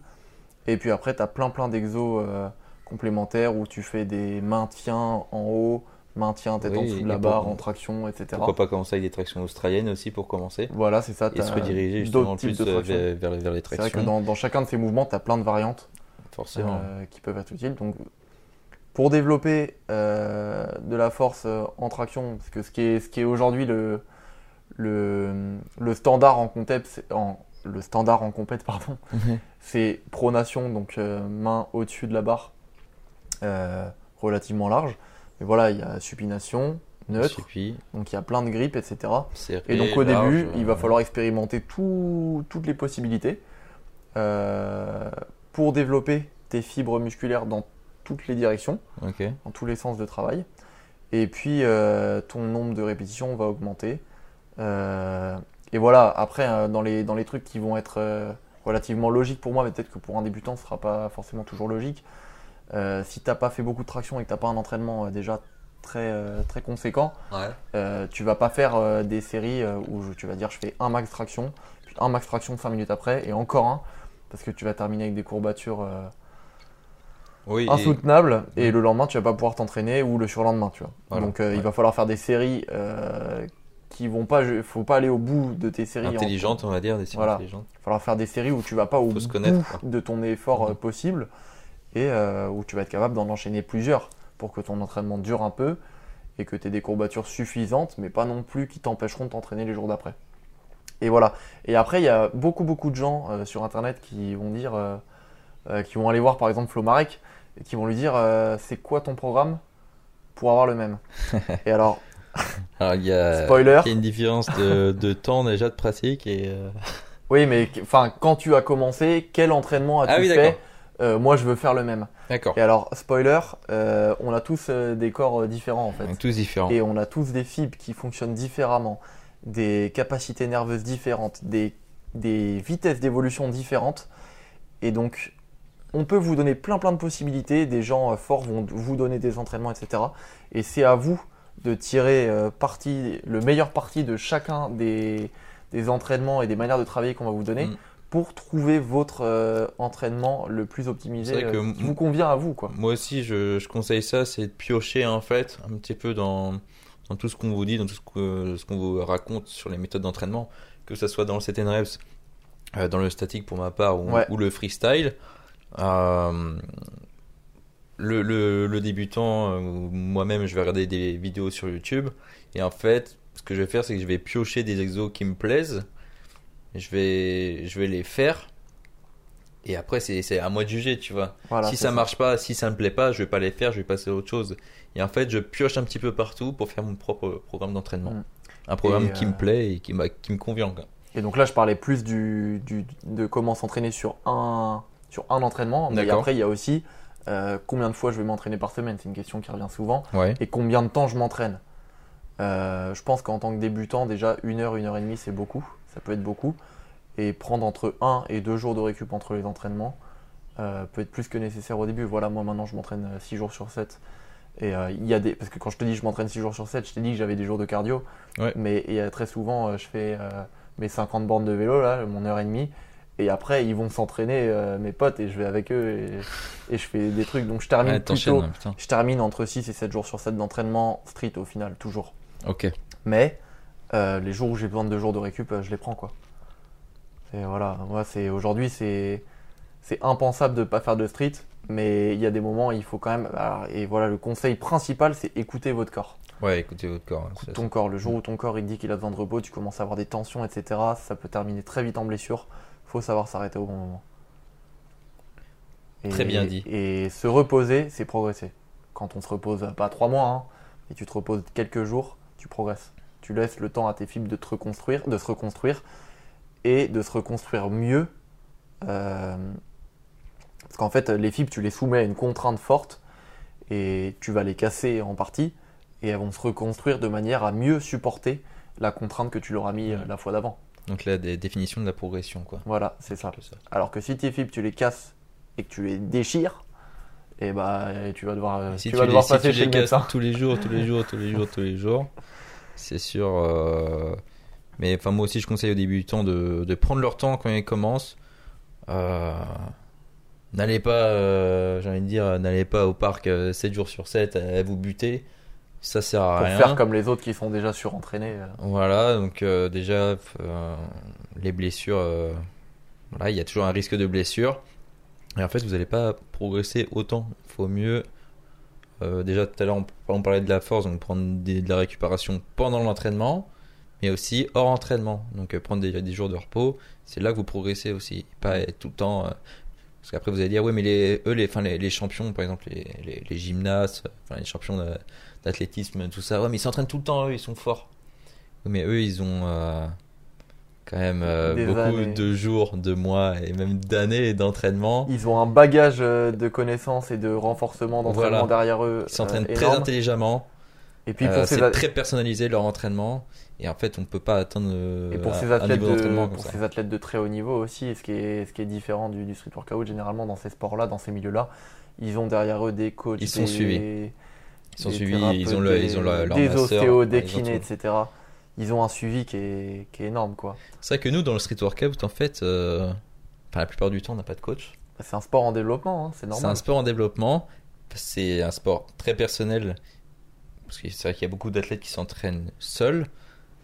Et puis après, tu as plein plein d'exos euh, complémentaires où tu fais des maintiens en haut, maintien tête en dessous de la barre, en traction, etc. Pourquoi pas commencer avec des tractions australiennes aussi pour commencer Voilà, c'est ça. et se rediriger justement plus de euh, tractions. vers, vers, vers les C'est vrai tractions. que dans, dans chacun de ces mouvements, tu as plein de variantes Forcément. euh, qui peuvent être utiles. Donc, pour développer euh, de la force en traction, parce que ce qui est, ce qui est aujourd'hui le, le, le standard en compète, c'est- en, le standard en compète, pardon, c'est pronation, donc euh, main au-dessus de la barre, relativement large. Mais voilà, il y a supination, neutre, donc il y a plein de grippes, etc. serré, Et donc au large, début, il va falloir expérimenter tout- toutes les possibilités euh, pour développer tes fibres musculaires dans toutes les directions, Ok. dans tous les sens de travail. Et puis euh, ton nombre de répétitions va augmenter. Euh, et voilà, après, euh, dans, les, dans les trucs qui vont être relativement logiques pour moi, mais peut-être que pour un débutant, ce ne sera pas forcément toujours logique. Euh, si tu n'as pas fait beaucoup de traction et que tu n'as pas un entraînement euh, déjà très, euh, très conséquent, euh, tu vas pas faire des séries où je- tu vas dire je fais un max traction, puis un max traction 5 minutes après et encore un parce que tu vas terminer avec des courbatures Oui, et- insoutenables et, Ouais. le lendemain tu vas pas pouvoir t'entraîner ou le surlendemain tu vois. Voilà, Donc euh, il ouais. va falloir faire des séries euh, qui vont pas, faut pas aller au bout de tes séries. en- intelligente, on va dire, des séries Voilà. intelligentes. Il va falloir faire des séries où tu vas pas au bout connaître, de ton effort Mhm. possible et euh, où tu vas être capable d'en enchaîner plusieurs pour que ton entraînement dure un peu et que tu aies des courbatures suffisantes, mais pas non plus qui t'empêcheront de t'entraîner les jours d'après. Et voilà. Et après, il y a beaucoup, beaucoup de gens euh, sur Internet qui vont dire, euh, qui vont aller voir par exemple Flo Marek et qui vont lui dire c'est quoi ton programme pour avoir le même? et alors, Alors, il y a, Spoiler. il y a une différence de, de temps déjà de pratique et. oui, mais enfin, quand tu as commencé, quel entraînement as-tu Ah oui, fait. Euh, Moi, je veux faire le même. D'accord. Et alors, spoiler, euh, on a tous euh, des corps différents en fait. Donc, tous différents. Et on a tous des fibres qui fonctionnent différemment, des capacités nerveuses différentes, des, des vitesses d'évolution différentes. Et donc, on peut vous donner plein plein de possibilités. Des gens forts vont vous donner des entraînements, etc. Et c'est à vous de tirer parti, le meilleur parti de chacun des, des entraînements et des manières de travailler qu'on va vous donner Mm. Pour trouver votre euh, entraînement le plus optimisé, euh, qui vous convient à vous. Quoi. Moi aussi, je, je conseille ça, c'est de piocher en fait un petit peu dans, dans tout ce qu'on vous dit, dans tout ce que- ce qu'on vous raconte sur les méthodes d'entraînement, que ce soit dans le 7 reps, euh, dans le statique pour ma part, ou, Ouais. ou le freestyle. Euh, le, le, le débutant, euh, moi-même, je vais regarder des vidéos sur YouTube. Et en fait, ce que je vais faire, c'est que je vais piocher des exos qui me plaisent. Je vais, je vais les faire. Et après, c'est à moi de juger, tu vois Voilà, si c'est ça, marche pas, si ça me plaît pas, je vais pas les faire, je vais passer à autre chose. Et en fait, je pioche un petit peu partout pour faire mon propre programme d'entraînement. Mm. Un programme Et, qui euh, me plaît et qui, qui me convient. quoi. Et donc là, je parlais plus du, du- de comment s'entraîner sur un, sur un entraînement. Mais après, il y a aussi euh, combien de fois je vais m'entraîner par semaine. C'est une question qui revient souvent. Ouais. Et combien de temps je m'entraîne. Euh, je pense qu'en tant que débutant, déjà une heure, une heure et demie, c'est beaucoup. Ça peut être beaucoup. Et prendre entre 1 et 2 jours de récup entre les entraînements euh, peut être plus que nécessaire au début. Voilà, moi maintenant je m'entraîne 6 jours sur 7. Et euh, il y a des. Parce que quand je te dis je m'entraîne 6 jours sur 7, je t'ai dit que j'avais des jours de cardio. Ouais. Mais il y a très souvent, euh, je fais euh, mes 50 bornes de vélo, là, mon heure et demie. Et après, ils vont s'entraîner, euh, mes potes, et je vais avec eux et, et je fais des trucs. Donc je termine Ouais, plutôt. hein. Je termine entre 6 et 7 jours sur 7 d'entraînement street au final, toujours. Ok. Mais euh, les jours où j'ai besoin de 2 jours de récup, euh, je les prends quoi. Et voilà, moi c'est aujourd'hui c'est c'est impensable de pas faire de street, mais il y a des moments où il faut quand même. alors, et voilà, le conseil principal c'est écouter votre corps. Ouais, écoutez votre corps. Écoute ça, ton corps. Le jour où ton corps il dit qu'il a besoin de repos, tu commences à avoir des tensions, etc. Ça peut terminer très vite en blessure. Faut savoir s'arrêter au bon moment. Et- Très bien dit. Et se reposer, c'est progresser. Quand on se repose, pas trois mois, hein, et tu te reposes quelques jours, tu progresses. Tu laisses le temps à tes fibres de te reconstruire, de se reconstruire et de se reconstruire mieux. Euh, parce qu'en fait, les fibres, tu les soumets à une contrainte forte et tu vas les casser en partie et elles vont se reconstruire de manière à mieux supporter la contrainte que tu leur as mis euh, la fois d'avant. Donc là, des définitions de la progression, quoi. Voilà, c'est ça. Alors que si tes fibres, tu les casses et que tu les déchires, et bah tu vas devoir, euh, Si tu vas les- devoir si passer tu chez les le médecin. tous les jours, tous les jours, tous les jours, tous les jours, c'est sûr. euh, Mais enfin, moi aussi, je conseille aux débutants de, de prendre leur temps quand ils commencent. Euh, N'allez pas, euh, j'ai envie de dire, n'allez pas au parc euh, 7 jours sur 7 à vous buter. Ça sert à Pour rien. faire comme les autres qui sont déjà surentraînés. Voilà, donc déjà, les blessures, voilà, il y a toujours un risque de blessure. Et en fait, vous n'allez pas progresser autant. Il faut mieux. Euh, déjà, tout à l'heure, on, parlait de la force, donc prendre de la récupération pendant l'entraînement, mais aussi hors entraînement. Donc, euh, prendre des, jours de repos, c'est là que vous progressez aussi. Pas être tout le temps. euh, parce qu'après, vous allez dire, oui, mais les, eux, les, champions, par exemple, les, gymnastes, les champions d'athlétisme, tout ça, ouais, mais ils s'entraînent tout le temps, eux, ils sont forts. Oui, mais eux, ils ont quand même euh, beaucoup années. de jours, de mois et même d'années d'entraînement. Ils ont un bagage euh, de connaissances et de renforcement d'entraînement Voilà. derrière eux. Ils s'entraînent euh, très intelligemment. Et puis Euh, ces, c'est très personnalisé leur entraînement. Et en fait, on ne peut pas atteindre et pour ces athlètes de, d'entraînement comme pour ça. ces athlètes de très haut niveau aussi, et ce qui est, ce qui est différent du, du street workout généralement dans ces sports-là, dans ces milieux-là, ils ont derrière eux des coachs, Ils sont des- suivis. Ils sont suivis, ils ont, le, ils ont leur, leur des ostéos, des kinés, etc. Ils ont un suivi qui est, qui est énorme quoi. C'est vrai que nous, dans le street workout, en fait, euh, la plupart du temps, on n'a pas de coach. C'est un sport en développement, hein, c'est C'est normal. un sport en développement. C'est un sport très personnel. Parce que c'est vrai qu'il y a beaucoup d'athlètes qui s'entraînent seuls,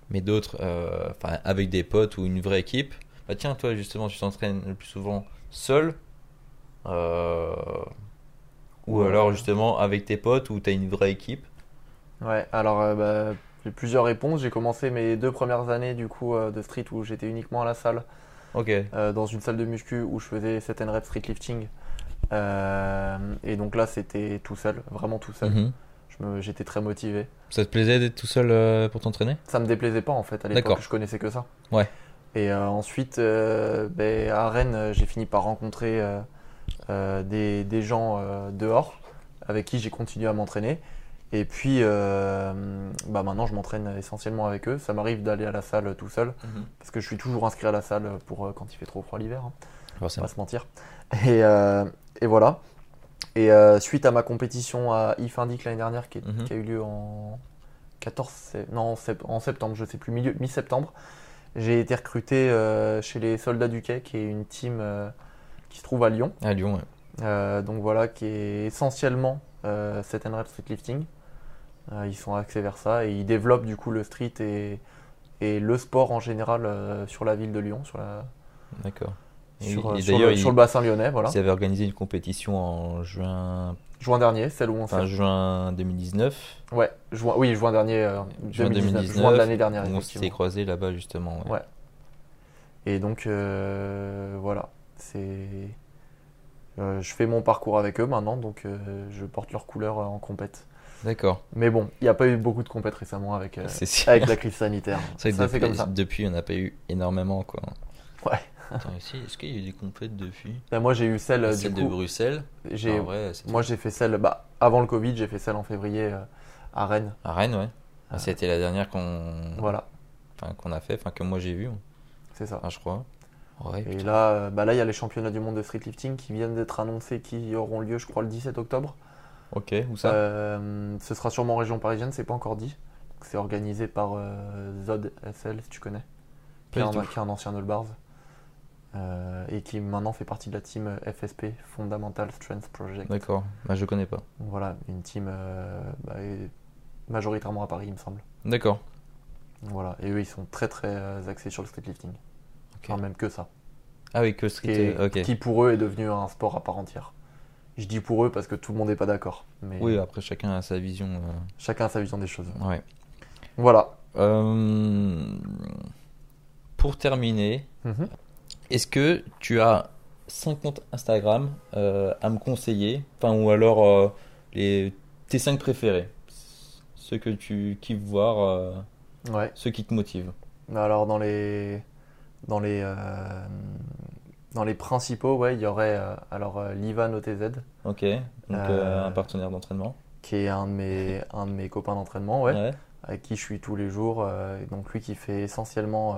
mais d'autres euh, enfin, avec des potes ou une vraie équipe. Bah tiens, toi justement, tu t'entraînes le plus souvent seul. euh, ou Ouais. alors justement avec tes potes ou tu as une vraie équipe. Ouais, alors euh, bah, j'ai plusieurs réponses. J'ai commencé mes deux premières années du coup euh, de street où j'étais uniquement à la salle, Ok. euh, dans une salle de muscu où je faisais 7 reps street lifting. Euh, et donc là c'était tout seul, vraiment tout seul. Mhm. J'étais très motivé. Ça te plaisait d'être tout seul euh, pour t'entraîner? Ça me déplaisait pas en fait à l'époque, je connaissais que ça. Ouais. Et euh, ensuite, euh, ben, à Rennes, j'ai fini par rencontrer des, des gens dehors avec qui j'ai continué à m'entraîner. Et puis, euh, bah maintenant, je m'entraîne essentiellement avec eux. Ça m'arrive d'aller à la salle tout seul parce que je suis toujours inscrit à la salle pour euh, quand il fait trop froid l'hiver. hein, on Forcément. va se mentir. Et, euh, et voilà. Et euh, suite à ma compétition à IF Indic l'année dernière qui, est- Mhm. qui a eu lieu en 14 sé- non, en sept- en septembre, je sais plus, mi-septembre, j'ai été recruté chez les Soldats du Quai, qui est une team qui se trouve à Lyon. À Lyon, ouais. Donc voilà, qui est essentiellement euh, 7 rep street lifting. Euh, ils sont axés vers ça et ils développent du coup le street et, et le sport en général euh, sur la ville de Lyon, sur, la, D'accord. Sur, et sur d'ailleurs, le, ils, sur le bassin lyonnais. Voilà. ils avaient organisé une compétition en juin, Juin dernier, celle où on enfin, s'est. juin 2019. Ouais, juin, oui, juin dernier, euh, Juin 2019, 2019, juin de l'année dernière. on effectivement. croisés là-bas justement. ouais. Ouais. Et donc euh, voilà, c'est. euh, je fais mon parcours avec eux maintenant, donc euh, je porte leurs couleurs euh, en compète. D'accord. Mais bon, il n'y a pas eu beaucoup de compètes récemment avec, euh, avec la crise sanitaire. C'est vrai que Ça, c'est depuis, comme ça. depuis, on n'a pas eu énormément quoi. Ouais. Attends, ici, est-ce qu'il y a eu des compètes depuis? Là, moi j'ai eu celle, euh, Celle du de coup, Bruxelles? j'ai, En vrai, c'est moi j'ai fait celle, bah, avant le Covid, j'ai fait celle en février euh, à Rennes. à Rennes, ouais. Ah, C'était la dernière qu'on Voilà, enfin, qu'on a fait, enfin que moi j'ai vu, c'est ça. enfin, je crois. Ouais, Et putain. là, bah là, il y a les championnats du monde de streetlifting qui viennent d'être annoncés, qui auront lieu, je crois, le 17 octobre. Ok, où ça Euh, ce sera sûrement en région parisienne, c'est pas encore dit. C'est organisé par euh, Zod SL, si tu connais, qui est, un, qui est un ancien All Bars euh, et qui maintenant fait partie de la team FSP, Fundamental Strength Project. D'accord, bah, je connais pas. Voilà, une team bah, majoritairement à Paris, il me semble. D'accord. Voilà, et eux, ils sont très très axés sur le streetlifting. Ok. Enfin, même que ça. Ah oui, que Qui, street. est- euh, ok. qui pour eux est devenu un sport à part entière. Je dis pour eux parce que tout le monde n'est pas d'accord. Mais Oui, après chacun a sa vision. euh, chacun a sa vision des choses. Ouais. Voilà. Euh, Pour terminer, Mhm. est-ce que tu as 5 comptes Instagram euh, à me conseiller? Enfin, ou alors les, tes 5 préférés Ceux que tu kiffes voir, Ouais. ceux qui te motivent. Alors dans les dans les dans les principaux, ouais, il y aurait euh, alors euh, Livan OTZ Ok, donc Euh, un partenaire d'entraînement. qui est un de mes un de mes copains d'entraînement, ouais, Ouais. avec qui je suis tous les jours. donc lui qui fait essentiellement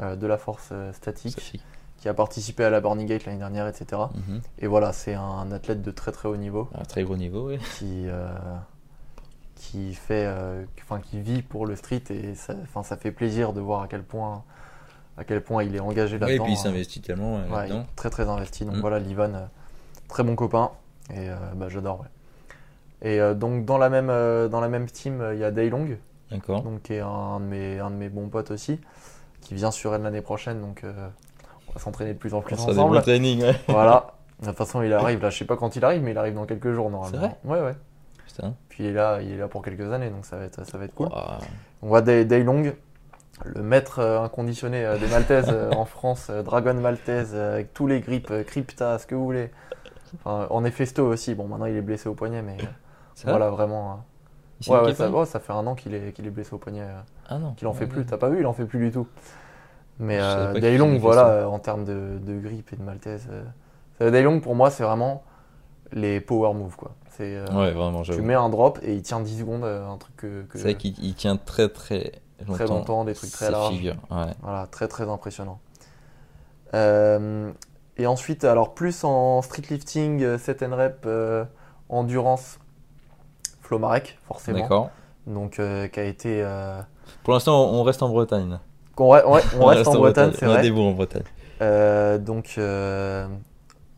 de la force statique, qui a participé à la Burning Gate l'année dernière, etc. Mhm. Et voilà, c'est un athlète de très très haut niveau. À très gros niveau, oui. qui, euh, qui fait, euh, enfin, qui vit pour le street et ça, ça fait plaisir de voir à quel point, à quel point il est engagé Ouais, là-dedans. et puis il hein. s'investit tellement euh, Ouais, il est très très investi. Donc Mm. voilà, Livan, euh, très bon copain et euh, bah, j'adore. Ouais. Et donc dans la même dans la même team, il y a Daylong, D'accord. donc qui est un de mes un de mes bons potes aussi, qui vient sur Rennes l'année prochaine. Donc on va s'entraîner de plus en plus Ça, des ensemble. bons trainings, ouais. voilà. De toute façon, il arrive là. Je sais pas quand il arrive, mais il arrive dans quelques jours normalement. vrai Ouais ouais. Putain. Puis il est là, il est là pour quelques années, donc ça va être, ça va être cool. On voit Day, Daylong, le maître euh, inconditionné euh, des Maltaises euh, en France, Dragon Maltaise, avec tous les grips, Crypta, ce que vous voulez. Enfin, en Festo aussi, bon maintenant il est blessé au poignet, mais voilà vraiment. s'est Ouais, ça, ouais, ça fait un an qu'il est, blessé au poignet, Ah non. qu'il en fait Ouais, plus. T'as pas vu, il en fait plus du tout. Mais euh, faisait voilà, euh, en termes de, de grip et de Maltaise, euh, Daylong pour moi c'est vraiment les power moves quoi. C'est Ouais, vraiment, tu mets un drop et il tient 10 secondes, un truc que, que- C'est vrai qu'il il tient très très longtemps. très longtemps, des trucs très larges. figures, ouais. Voilà, très très impressionnant. Euh, et ensuite, alors plus en streetlifting, euh, set and rep, euh, endurance, Flo Marek, forcément. D'accord. Donc, euh, qui a été. euh, Pour l'instant, on reste en Bretagne. re- on reste en Bretagne, c'est On a vrai. des bons en Bretagne. Euh, donc, euh,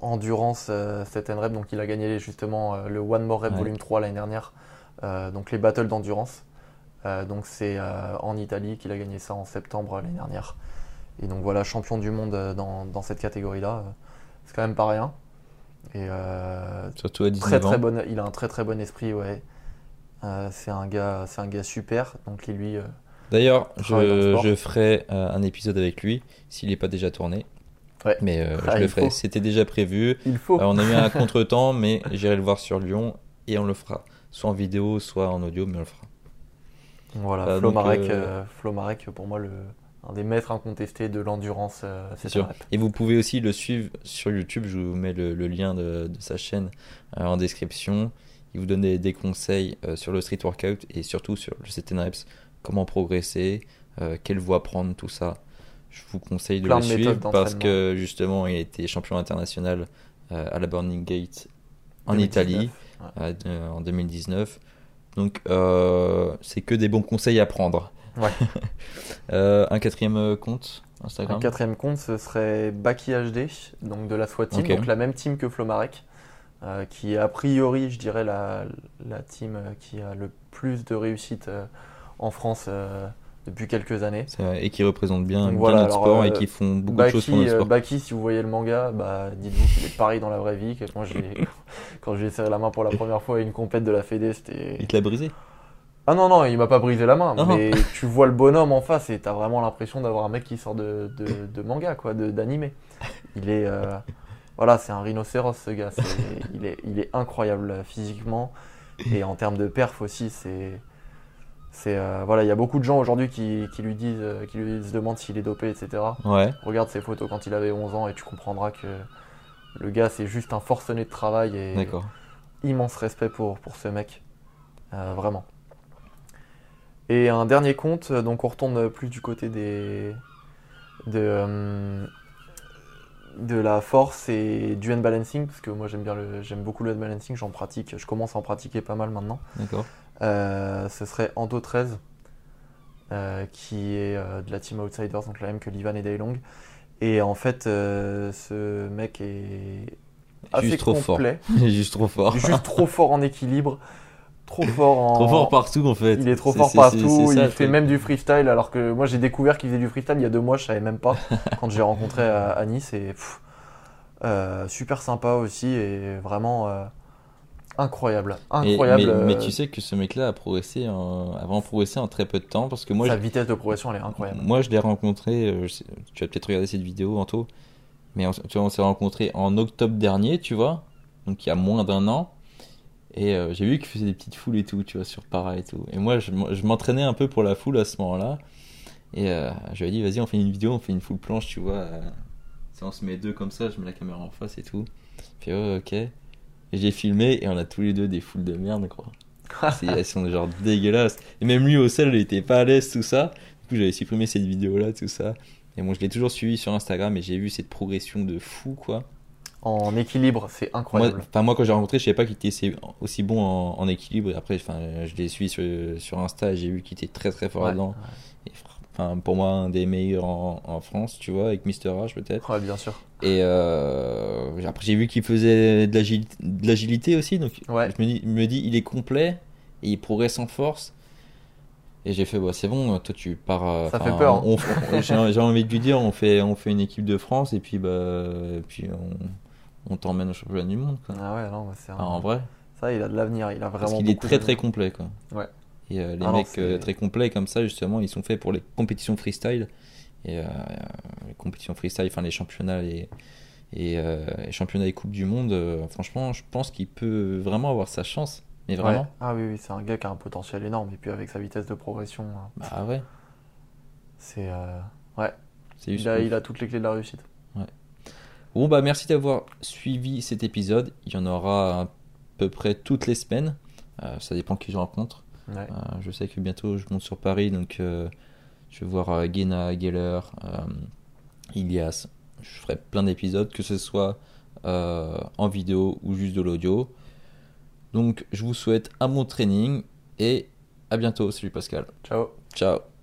endurance, euh, set and rep, donc il a gagné justement euh, le One More Rep Ouais. Volume 3 l'année dernière. Euh, donc, les battles d'endurance. Euh, donc, c'est euh, en Italie qu'il a gagné ça en septembre l'année dernière. Et donc, voilà, champion du monde euh, dans, dans cette catégorie-là. C'est quand même pas rien. Et Surtout à 19 très très bon, il a un très très bon esprit, ouais. C'est un gars, c'est un gars super. Donc lui, D'ailleurs, je, ferai un épisode avec lui s'il n'est pas déjà tourné. Ouais. Mais euh, Ah, je le ferai. C'était déjà prévu. il faut. Euh, on a eu un contretemps, mais j'irai le voir sur Lyon et on le fera. Soit en vidéo, soit en audio, mais on le fera. Voilà, Euh, Flo donc, Marek, euh, euh, Flo Marek, pour moi le, un des maîtres incontestés de l'endurance. euh, C'est sûr. Et vous pouvez aussi le suivre sur YouTube. Je vous mets le, le lien de, de sa chaîne euh, en description. Il vous donne des, des conseils euh, sur le street workout et surtout sur le and reps, comment progresser, quelle voie prendre, tout ça. Je vous conseille de Plein le de suivre parce que justement, il a été champion international à la Burning Gate en 2019. Italie en 2019. Donc, euh, c'est que des bons conseils à prendre. Ouais. Euh, un quatrième euh, compte Instagram Un quatrième compte, ce serait Baki HD, donc de la SWAT Team, donc la même team que Flo Marek, euh, qui est a priori, je dirais, la, la team qui a le plus de réussite euh, en France euh, depuis quelques années. Et qui représentent bien, bien voilà, notre alors, sport euh, et qui font beaucoup de choses pour notre euh, sport. Baki, si vous voyez le manga, bah, dites-vous qu'il est pareil dans la vraie vie. Que quand j'ai quand j'ai serré la main pour la première fois à une compète de la Fédé, c'était. Il te l'a brisé Ah non, non, il m'a pas brisé la main, Non. mais tu vois le bonhomme en face et t'as vraiment l'impression d'avoir un mec qui sort de, de, de manga, quoi, de- d'animé. Il est. euh, Voilà, c'est un rhinocéros ce gars. Il, est, il est incroyable euh, physiquement et en termes de perf aussi, c'est. C'est euh, voilà, il y a beaucoup de gens aujourd'hui qui, qui lui disent, euh, qui lui se demandent s'il est dopé, etc. Ouais, Regarde ses photos quand il avait 11 ans et tu comprendras que le gars c'est juste un forcené de travail et d'accord. immense respect pour, pour ce mec. Euh, vraiment. Et un dernier compte, donc on retourne plus du côté des de, euh, de la force et du hand balancing, parce que moi j'aime bien le, j'aime beaucoup le hand balancing, j'en pratique, je commence à en pratiquer pas mal maintenant. D'accord. Euh, ce serait Ando 13, euh, qui est euh, de la team Outsiders, donc la même que Livan et Daylong. Et en fait, ce mec est assez Juste trop fort. Juste trop fort. juste trop fort en équilibre, trop fort en. Trop fort partout en fait. Il est trop fort partout, ça, il fait même du freestyle alors que moi j'ai découvert qu'il faisait du freestyle il y a deux mois, je savais même pas quand j'ai rencontré à, à Nice et pff, euh, super sympa aussi et vraiment euh, incroyable, incroyable. mais, mais euh, tu sais que ce mec-là a progressé, en, a vraiment progressé en très peu de temps parce que moi, sa je- vitesse de progression elle est incroyable. moi je l'ai rencontré. euh, je tu vas peut-être regarder cette vidéo, Anto. Mais on, tu vois, on s'est rencontré en octobre dernier, tu vois, donc il y a moins d'un an. Et euh, j'ai vu qu'il faisait des petites foules et tout, tu vois, sur para et tout. Et moi, je, m'entraînais un peu pour la foule à ce moment-là. Et euh, je lui ai dit, vas-y, on fait une vidéo, on fait une full planche, tu vois. euh, on se met deux comme ça, je mets la caméra en face et tout. Puis ouais, ok. Et j'ai filmé et on a tous les deux des foules de merde, quoi. Elles sont genre dégueulasses. Et même lui au sel, il était pas à l'aise, tout ça. Du coup, j'avais supprimé cette vidéo-là, tout ça. Et bon, je l'ai toujours suivi sur Instagram et j'ai vu cette progression de fou, quoi. En équilibre, c'est Moi, incroyable. enfin, moi, quand j'ai rencontré, je savais pas qu'il était aussi- bon en, en équilibre. Et après, je l'ai suivi sur, sur Insta et j'ai vu qu'il était très très fort Ouais, là-dedans. Et fr- Enfin, pour moi, un des meilleurs en, en France, tu vois, avec Mister H peut-être. ouais, bien sûr. Et euh, après, j'ai vu qu'il faisait de l'agilité, aussi. Donc, Ouais. je me dis, me dis, il est complet et il progresse en force. Et j'ai fait, bah, c'est bon, toi tu pars. euh, Ça fait peur, hein. j'ai envie de lui dire, on fait, on fait une équipe de France et puis, bah, et puis on, on t'emmène au championnat du monde. Quoi. Ah ouais, non, c'est Enfin, en vrai, ça il a de l'avenir, il a vraiment parce qu'il est très très complet. Quoi. Ouais. Et euh, les Ah mecs euh, très complets comme ça, justement, ils sont faits pour les compétitions freestyle. Et euh, les compétitions freestyle, enfin les championnats et, et les championnats et coupes du monde, franchement, je pense qu'il peut vraiment avoir sa chance. Mais vraiment, Ouais. Ah oui, oui, c'est un gars qui a un potentiel énorme et puis avec sa vitesse de progression, euh, bah ouais, c'est ouais, il a, il a toutes les clés de la réussite. Bon bah merci d'avoir suivi cet épisode. Il y en aura à peu près toutes les semaines. Euh, ça dépend qui je rencontre. Ouais. Euh, je sais que bientôt je monte sur Paris, donc euh, je vais voir euh, Guéna, Geller, Ilias. Je ferai plein d'épisodes, que ce soit en vidéo ou juste de l'audio. Donc je vous souhaite un bon training et à bientôt. Salut Pascal. Ciao. Ciao.